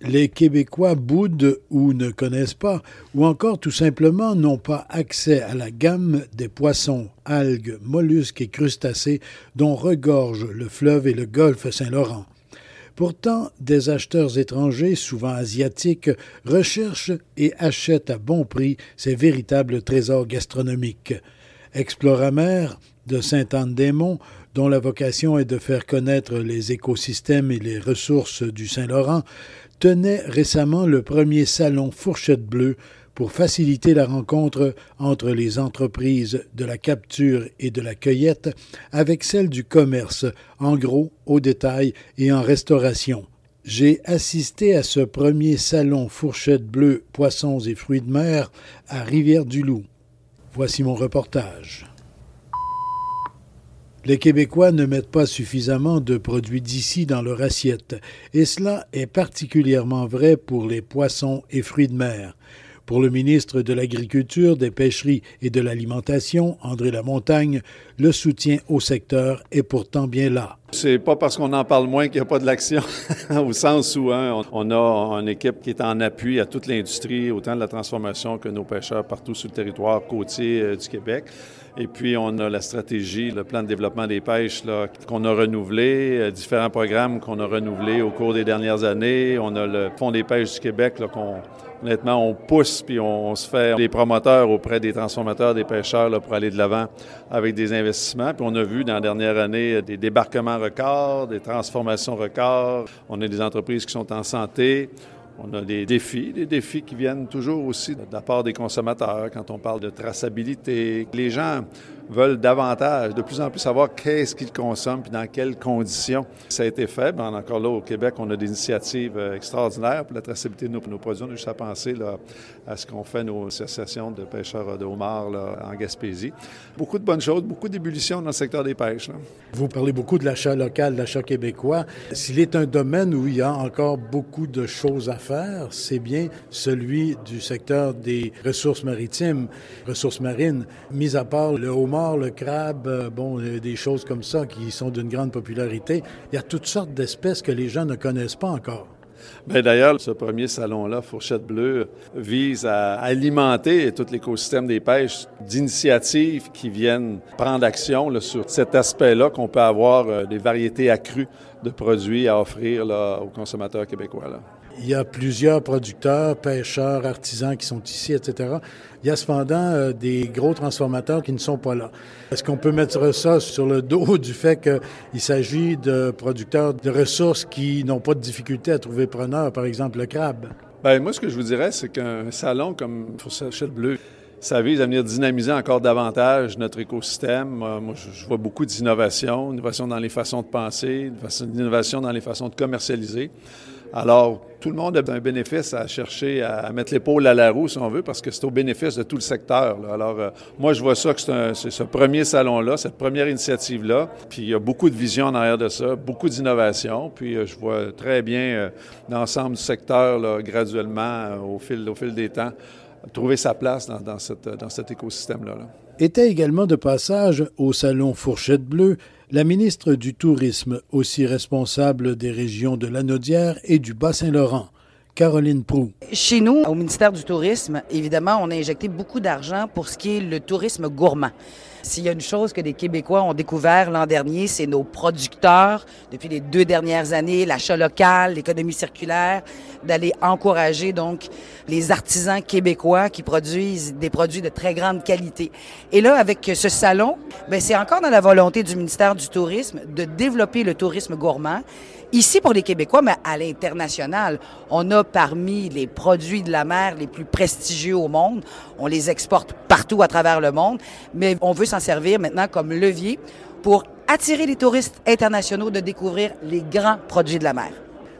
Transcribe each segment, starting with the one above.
Les Québécois boudent ou ne connaissent pas, ou encore tout simplement n'ont pas accès à la gamme des poissons, algues, mollusques et crustacés dont regorgent le fleuve et le golfe Saint-Laurent. Pourtant, des acheteurs étrangers, souvent asiatiques, recherchent et achètent à bon prix ces véritables trésors gastronomiques. Exploramer de Sainte-Anne-des-Monts dont la vocation est de faire connaître les écosystèmes et les ressources du Saint-Laurent, tenait récemment le premier salon Fourchette Bleue pour faciliter la rencontre entre les entreprises de la capture et de la cueillette avec celles du commerce, en gros, au détail et en restauration. J'ai assisté à ce premier salon Fourchette Bleue, poissons et fruits de mer à Rivière-du-Loup. Voici mon reportage. Les Québécois ne mettent pas suffisamment de produits d'ici dans leur assiette, et cela est particulièrement vrai pour les poissons et fruits de mer. Pour le ministre de l'Agriculture, des Pêcheries et de l'Alimentation, André Lamontagne, le soutien au secteur est pourtant bien là. C'est pas parce qu'on en parle moins qu'il n'y a pas de l'action, au sens où hein, on a une équipe qui est en appui à toute l'industrie, autant de la transformation que nos pêcheurs partout sur le territoire côtier euh, du Québec. Et puis, on a la stratégie, le plan de développement des pêches qu'on a renouvelé, euh, différents programmes qu'on a renouvelés au cours des dernières années. On a le Fonds des pêches du Québec qu'on honnêtement, on pousse puis on, se fait des promoteurs auprès des transformateurs, des pêcheurs là, pour aller de l'avant avec des investissements. Puis on a vu dans la dernière année des débarquements records, des transformations records. On a des entreprises qui sont en santé. On a des défis, des défis qui viennent toujours aussi de la part des consommateurs quand on parle de traçabilité. Les gens veulent davantage, de plus en plus savoir qu'est-ce qu'ils consomment et dans quelles conditions. Ça a été fait. Ben, encore là, au Québec, on a des initiatives euh, extraordinaires pour la traçabilité de nos, produits. On a juste à penser là, à ce qu'ont fait nos associations de pêcheurs de homards en Gaspésie. Beaucoup de bonnes choses, beaucoup d'ébullition dans le secteur des pêches. Vous parlez beaucoup de l'achat local, de l'achat québécois. S'il est un domaine où il y a encore beaucoup de choses à faire, c'est bien celui du secteur des ressources maritimes, ressources marines, mis à part le homard le crabe, euh, bon, euh, des choses comme ça qui sont d'une grande popularité. Il y a toutes sortes d'espèces que les gens ne connaissent pas encore. Bien, D'ailleurs, ce premier salon-là, Fourchette Bleue, vise à alimenter tout l'écosystème des pêches d'initiatives qui viennent prendre action sur cet aspect-là qu'on peut avoir euh, des variétés accrues de produits à offrir aux consommateurs québécois. Il y a plusieurs producteurs, pêcheurs, artisans qui sont ici, etc. Il y a cependant euh, des gros transformateurs qui ne sont pas là. Est-ce qu'on peut mettre ça sur le dos du fait qu'il s'agit de producteurs de ressources qui n'ont pas de difficulté à trouver preneur, par exemple le crabe? Bien, moi, ce que je vous dirais, c'est qu'un salon comme Fourchette Bleu, ça vise à venir dynamiser encore davantage notre écosystème. Moi, je vois beaucoup d'innovation, innovation dans les façons de penser, innovation dans les façons de commercialiser. Alors, tout le monde a un bénéfice à chercher à mettre l'épaule à la roue, si on veut, parce que c'est au bénéfice de tout le secteur. Alors, euh, moi, je vois ça que c'est ce premier salon-là, cette première initiative-là. Puis, il y a beaucoup de vision en arrière de ça, beaucoup d'innovation. Puis, euh, je vois très bien euh, l'ensemble du secteur, graduellement, au, fil, au des temps, trouver sa place dans, cet écosystème-là. Là. Était également de passage au salon Fourchette Bleue la ministre du Tourisme, aussi responsable des régions de Lanaudière et du Bas-Saint-Laurent, Caroline Prou. Chez nous, au ministère du Tourisme, évidemment, on a injecté beaucoup d'argent pour ce qui est le tourisme gourmand. S'il y a une chose que les Québécois ont découvert l'an dernier, c'est nos producteurs, depuis les deux dernières années, l'achat local, l'économie circulaire, d'aller encourager donc les artisans québécois qui produisent des produits de très grande qualité. Et là, avec ce salon, ben c'est encore dans la volonté du ministère du Tourisme de développer le tourisme gourmand ici pour les Québécois, mais à l'international. On a parmi les produits de la mer les plus prestigieux au monde. On les exporte partout à travers le monde, mais on veut s'en servir maintenant comme levier pour attirer les touristes internationaux de découvrir les grands produits de la mer.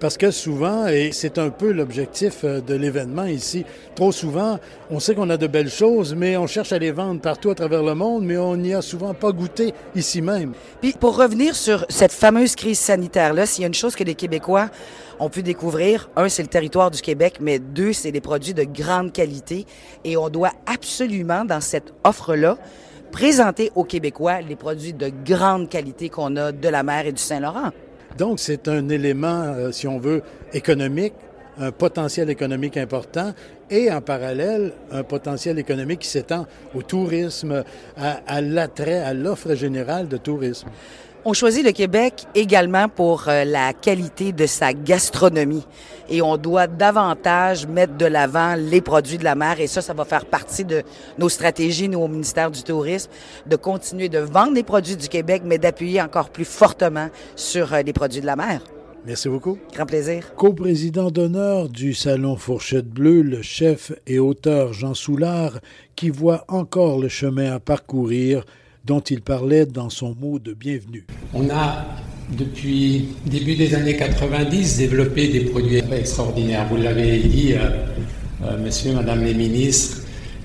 Parce que souvent, et c'est un peu l'objectif euh, de l'événement ici, trop souvent, on sait qu'on a de belles choses, mais on cherche à les vendre partout à travers le monde, mais on n'y a souvent pas goûté ici même. Puis pour revenir sur cette fameuse crise sanitaire-là, s'il y a une chose que les Québécois ont pu découvrir, un, c'est le territoire du Québec, mais deux, c'est des produits de grande qualité. Et on doit absolument, dans cette offre-là, présenter aux Québécois les produits de grande qualité qu'on a de la mer et du Saint-Laurent. Donc, c'est un élément, euh, si on veut, économique, un potentiel économique important et en parallèle, un potentiel économique qui s'étend au tourisme, à, à l'attrait, à l'offre générale de tourisme. On choisit le Québec également pour euh, la qualité de sa gastronomie. Et on doit davantage mettre de l'avant les produits de la mer. Et ça, ça va faire partie de nos stratégies, nous, au ministère du Tourisme, de continuer de vendre les produits du Québec, mais d'appuyer encore plus fortement sur euh, les produits de la mer. Merci beaucoup. Grand plaisir. Co-président d'honneur du Salon Fourchette Bleue, le chef et auteur Jean Soulard, qui voit encore le chemin à parcourir dont il parlait dans son mot de bienvenue. On a, depuis début des années 90, développé des produits extraordinaires. Vous l'avez dit, euh, euh, monsieur, madame les ministres,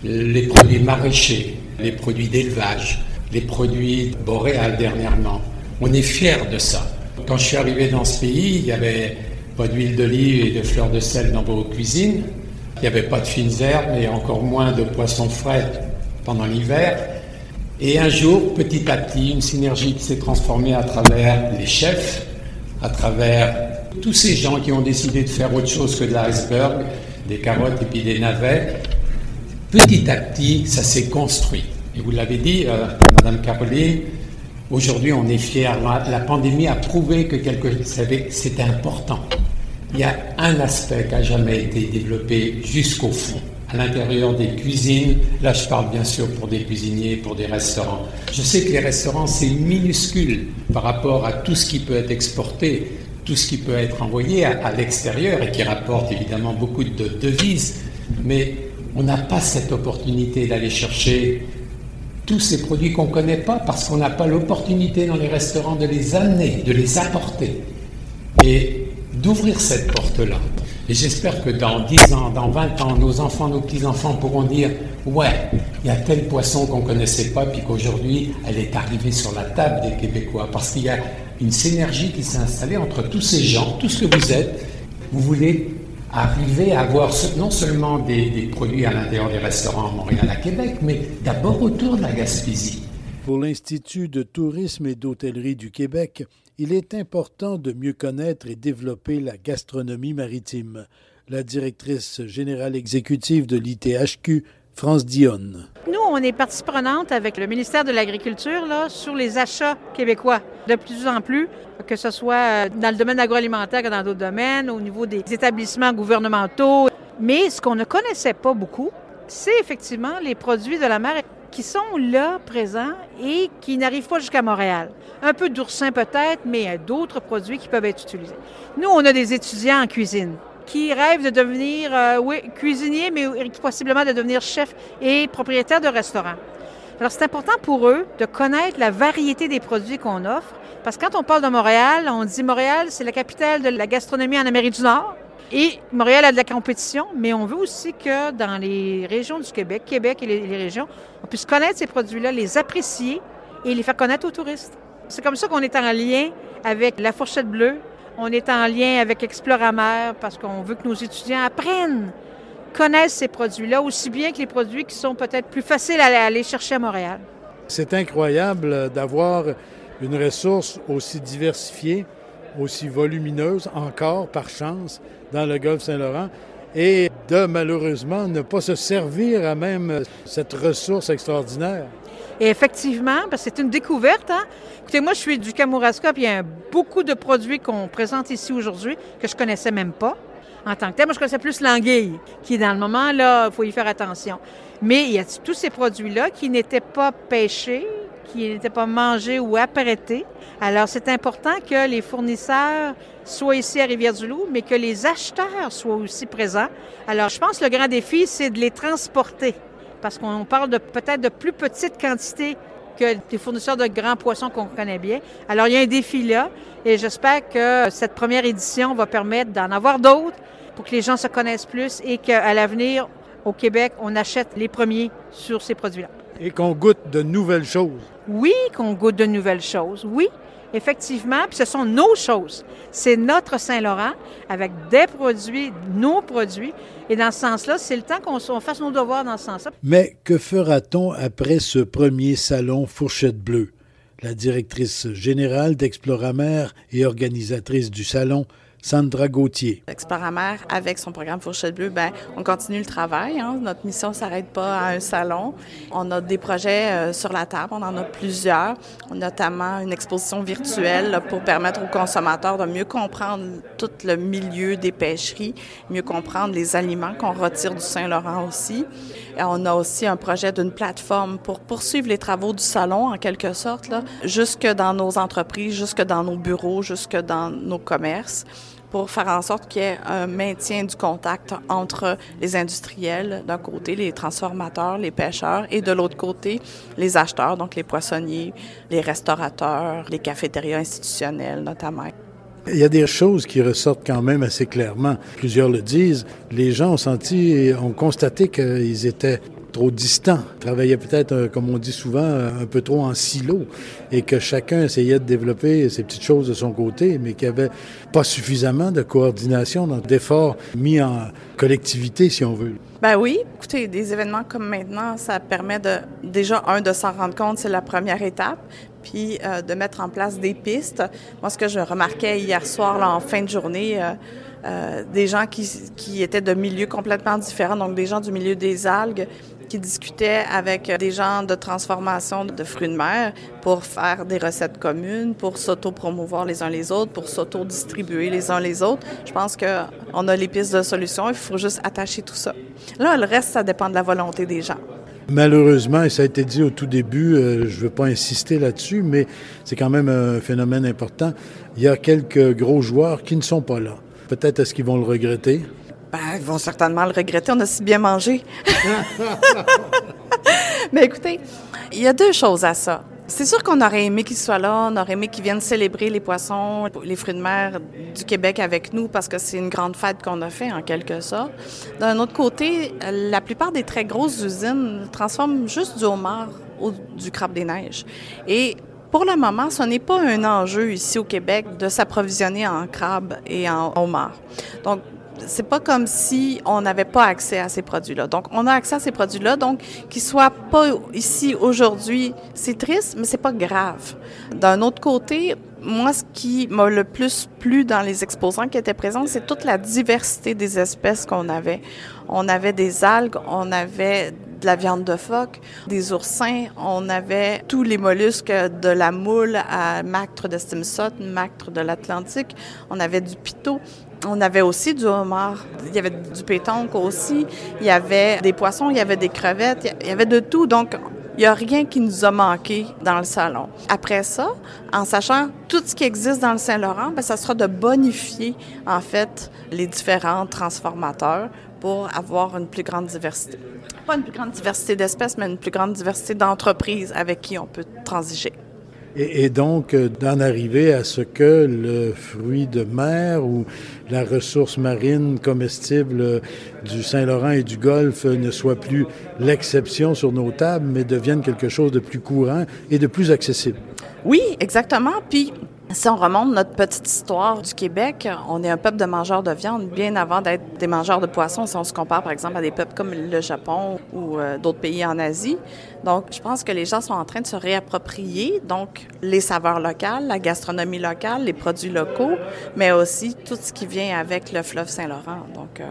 les produits maraîchers, les produits d'élevage, les produits boréales dernièrement. On est fiers de ça. Quand je suis arrivé dans ce pays, il n'y avait pas d'huile d'olive et de fleurs de sel dans vos cuisines. Il n'y avait pas de fines herbes et encore moins de poissons frais pendant l'hiver. Et un jour, petit à petit, une synergie qui s'est transformée à travers les chefs, à travers tous ces gens qui ont décidé de faire autre chose que de l'iceberg, des carottes et puis des navets. Petit à petit, ça s'est construit. Et vous l'avez dit, euh, Madame Caroline, aujourd'hui on est fiers. La, pandémie a prouvé que quelque c'était important. Il y a un aspect qui n'a jamais été développé jusqu'au fond à l'intérieur des cuisines. Là, je parle bien sûr pour des cuisiniers, pour des restaurants. Je sais que les restaurants, c'est minuscule par rapport à tout ce qui peut être exporté, tout ce qui peut être envoyé à, l'extérieur et qui rapporte évidemment beaucoup de devises. Mais on n'a pas cette opportunité d'aller chercher tous ces produits qu'on ne connaît pas parce qu'on n'a pas l'opportunité dans les restaurants de les amener, de les apporter et d'ouvrir cette porte-là. Et j'espère que dans 10 ans, dans 20 ans, nos enfants, nos petits-enfants pourront dire Ouais, il y a tel poisson qu'on ne connaissait pas, puis qu'aujourd'hui, elle est arrivée sur la table des Québécois. Parce qu'il y a une synergie qui s'est installée entre tous ces gens, tout ce que vous êtes. Vous voulez arriver à avoir non seulement des, produits à l'intérieur des restaurants à Montréal, à Québec, mais d'abord autour de la Gaspésie. Pour l'Institut de tourisme et d'hôtellerie du Québec, il est important de mieux connaître et développer la gastronomie maritime. La directrice générale exécutive de l'ITHQ, France Dionne. Nous, on est partie prenante avec le ministère de l'Agriculture sur les achats québécois. De plus en plus, que ce soit dans le domaine agroalimentaire que dans d'autres domaines, au niveau des établissements gouvernementaux. Mais ce qu'on ne connaissait pas beaucoup, c'est effectivement les produits de la mer qui sont là, présents, et qui n'arrivent pas jusqu'à Montréal. Un peu d'oursin peut-être, mais d'autres produits qui peuvent être utilisés. Nous, on a des étudiants en cuisine qui rêvent de devenir, euh, cuisinier, mais possiblement de devenir chef et propriétaire de restaurant. Alors, c'est important pour eux de connaître la variété des produits qu'on offre, parce que quand on parle de Montréal, on dit Montréal, c'est la capitale de la gastronomie en Amérique du Nord. Et Montréal a de la compétition, mais on veut aussi que dans les régions du Québec, Québec et les, régions, on puisse connaître ces produits-là, les apprécier et les faire connaître aux touristes. C'est comme ça qu'on est en lien avec la fourchette bleue. On est en lien avec Exploramer parce qu'on veut que nos étudiants apprennent, connaissent ces produits-là aussi bien que les produits qui sont peut-être plus faciles à aller chercher à Montréal. C'est incroyable d'avoir une ressource aussi diversifiée aussi volumineuse encore, par chance, dans le golfe Saint-Laurent, et de malheureusement ne pas se servir à même cette ressource extraordinaire. Effectivement, parce que c'est une découverte. Hein? Écoutez, moi, je suis du Kamouraska, puis il y a beaucoup de produits qu'on présente ici aujourd'hui que je connaissais même pas en tant que tel. Moi, je connaissais plus l'anguille, qui, dans le moment, là, il faut y faire attention. Mais il y a tous ces produits-là qui n'étaient pas pêchés, qui n'étaient pas mangés ou apprêtés. Alors, c'est important que les fournisseurs soient ici à Rivière-du-Loup, mais que les acheteurs soient aussi présents. Alors, je pense que le grand défi, c'est de les transporter, parce qu'on parle peut-être de plus petites quantités que des fournisseurs de grands poissons qu'on connaît bien. Alors, il y a un défi là et j'espère que cette première édition va permettre d'en avoir d'autres pour que les gens se connaissent plus et qu'à l'avenir, au Québec, on achète les premiers sur ces produits-là. Et qu'on goûte de nouvelles choses. Oui, qu'on goûte de nouvelles choses, oui effectivement, puis ce sont nos choses. C'est notre Saint-Laurent avec des produits, nos produits. Et dans ce sens-là, c'est le temps qu'on fasse nos devoirs dans ce sens-là. Mais que fera-t-on après ce premier salon Fourchette Bleue? La directrice générale d'Exploramer et organisatrice du salon, Sandra Gauthier. Exploramer, avec son programme Fourchette Bleue, ben, on continue le travail. Hein. Notre mission ne s'arrête pas à un salon. On a des projets euh, sur la table, on en a plusieurs, notamment une exposition virtuelle pour permettre aux consommateurs de mieux comprendre tout le milieu des pêcheries, mieux comprendre les aliments qu'on retire du Saint-Laurent aussi. Et on a aussi un projet d'une plateforme pour poursuivre les travaux du salon, en quelque sorte, là, jusque dans nos entreprises, jusque dans nos bureaux, jusque dans nos commerces pour faire en sorte qu'il y ait un maintien du contact entre les industriels, d'un côté, les transformateurs, les pêcheurs, et de l'autre côté, les acheteurs, donc les poissonniers, les restaurateurs, les cafétérias institutionnelles notamment. Il y a des choses qui ressortent quand même assez clairement. Plusieurs le disent. Les gens ont senti ont constaté qu'ils étaient trop distants, travaillaient peut-être, euh, comme on dit souvent, euh, un peu trop en silo, et que chacun essayait de développer ses petites choses de son côté, mais qu'il n'y avait pas suffisamment de coordination, d'efforts mis en collectivité, si on veut. Ben oui, écoutez, des événements comme maintenant, ça permet de déjà un de s'en rendre compte, c'est la première étape, puis euh, de mettre en place des pistes. Moi, ce que je remarquais hier soir, là, en fin de journée. Des gens qui, qui, étaient de milieux complètement différents, donc des gens du milieu des algues, qui discutaient avec des gens de transformation de fruits de mer pour faire des recettes communes, pour s'auto-promouvoir les uns les autres, pour s'auto-distribuer les uns les autres. Je pense qu'on a les pistes de solutions, il faut juste attacher tout ça. Là, le reste, ça dépend de la volonté des gens. Malheureusement, et ça a été dit au tout début, euh, je ne veux pas insister là-dessus, mais c'est quand même un phénomène important. Il y a quelques gros joueurs qui ne sont pas là. Peut-être est-ce qu'ils vont le regretter? Ben, ils vont certainement le regretter. On a si bien mangé. Mais écoutez, il y a deux choses à ça. C'est sûr qu'on aurait aimé qu'ils soient là, on aurait aimé qu'ils viennent célébrer les poissons, les fruits de mer du Québec avec nous parce que c'est une grande fête qu'on a fait en quelque sorte. D'un autre côté, la plupart des très grosses usines transforment juste du homard ou du crabe des neiges. Et pour le moment, ce n'est pas un enjeu ici au Québec de s'approvisionner en crabe et en homard. Donc, c'est pas comme si on n'avait pas accès à ces produits-là. Donc, on a accès à ces produits-là. Donc, qu'ils soient pas ici aujourd'hui, c'est triste, mais c'est pas grave. D'un autre côté, moi, ce qui m'a le plus plu dans les exposants qui étaient présents, c'est toute la diversité des espèces qu'on avait. On avait des algues, on avait de la viande de phoque, des oursins, on avait tous les mollusques de la moule à mactre de Stimson, mactre de l'Atlantique, on avait du pitot, on avait aussi du homard, il y avait du pétanque aussi, il y avait des poissons, il y avait des crevettes, il y avait de tout. Donc, il n'y a rien qui nous a manqué dans le salon. Après ça, en sachant tout ce qui existe dans le Saint-Laurent, bien, ça sera de bonifier, en fait, les différents transformateurs pour avoir une plus grande diversité. Pas une plus grande diversité d'espèces, mais une plus grande diversité d'entreprises avec qui on peut transiger. Et, donc, euh, d'en arriver à ce que le fruit de mer ou la ressource marine comestible du Saint-Laurent et du Golfe ne soit plus l'exception sur nos tables, mais devienne quelque chose de plus courant et de plus accessible. Oui, exactement. Puis si on remonte notre petite histoire du Québec, on est un peuple de mangeurs de viande bien avant d'être des mangeurs de poissons, si on se compare par exemple à des peuples comme le Japon ou euh, d'autres pays en Asie. Donc, je pense que les gens sont en train de se réapproprier donc les saveurs locales, la gastronomie locale, les produits locaux, mais aussi tout ce qui vient avec le fleuve Saint-Laurent. Donc, euh,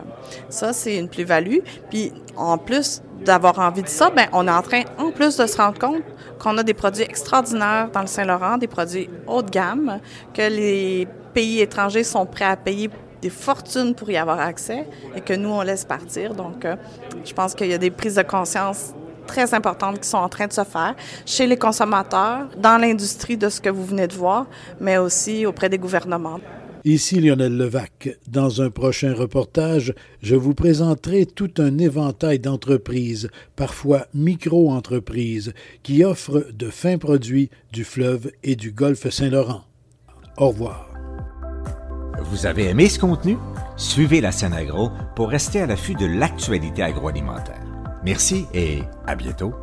ça, c'est une plus-value. Puis, en plus d'avoir envie de ça, ben on est en train, en plus de se rendre compte qu'on a des produits extraordinaires dans le Saint-Laurent, des produits haut de gamme, que les pays étrangers sont prêts à payer des fortunes pour y avoir accès et que nous, on laisse partir. Donc, euh, je pense qu'il y a des prises de conscience très importantes qui sont en train de se faire chez les consommateurs, dans l'industrie de ce que vous venez de voir, mais aussi auprès des gouvernements. Ici Lionel Levac. Dans un prochain reportage, je vous présenterai tout un éventail d'entreprises, parfois micro-entreprises, qui offrent de fins produits du fleuve et du golfe Saint-Laurent. Au revoir. Vous avez aimé ce contenu? Suivez la scène agro pour rester à l'affût de l'actualité agroalimentaire. Merci et à bientôt.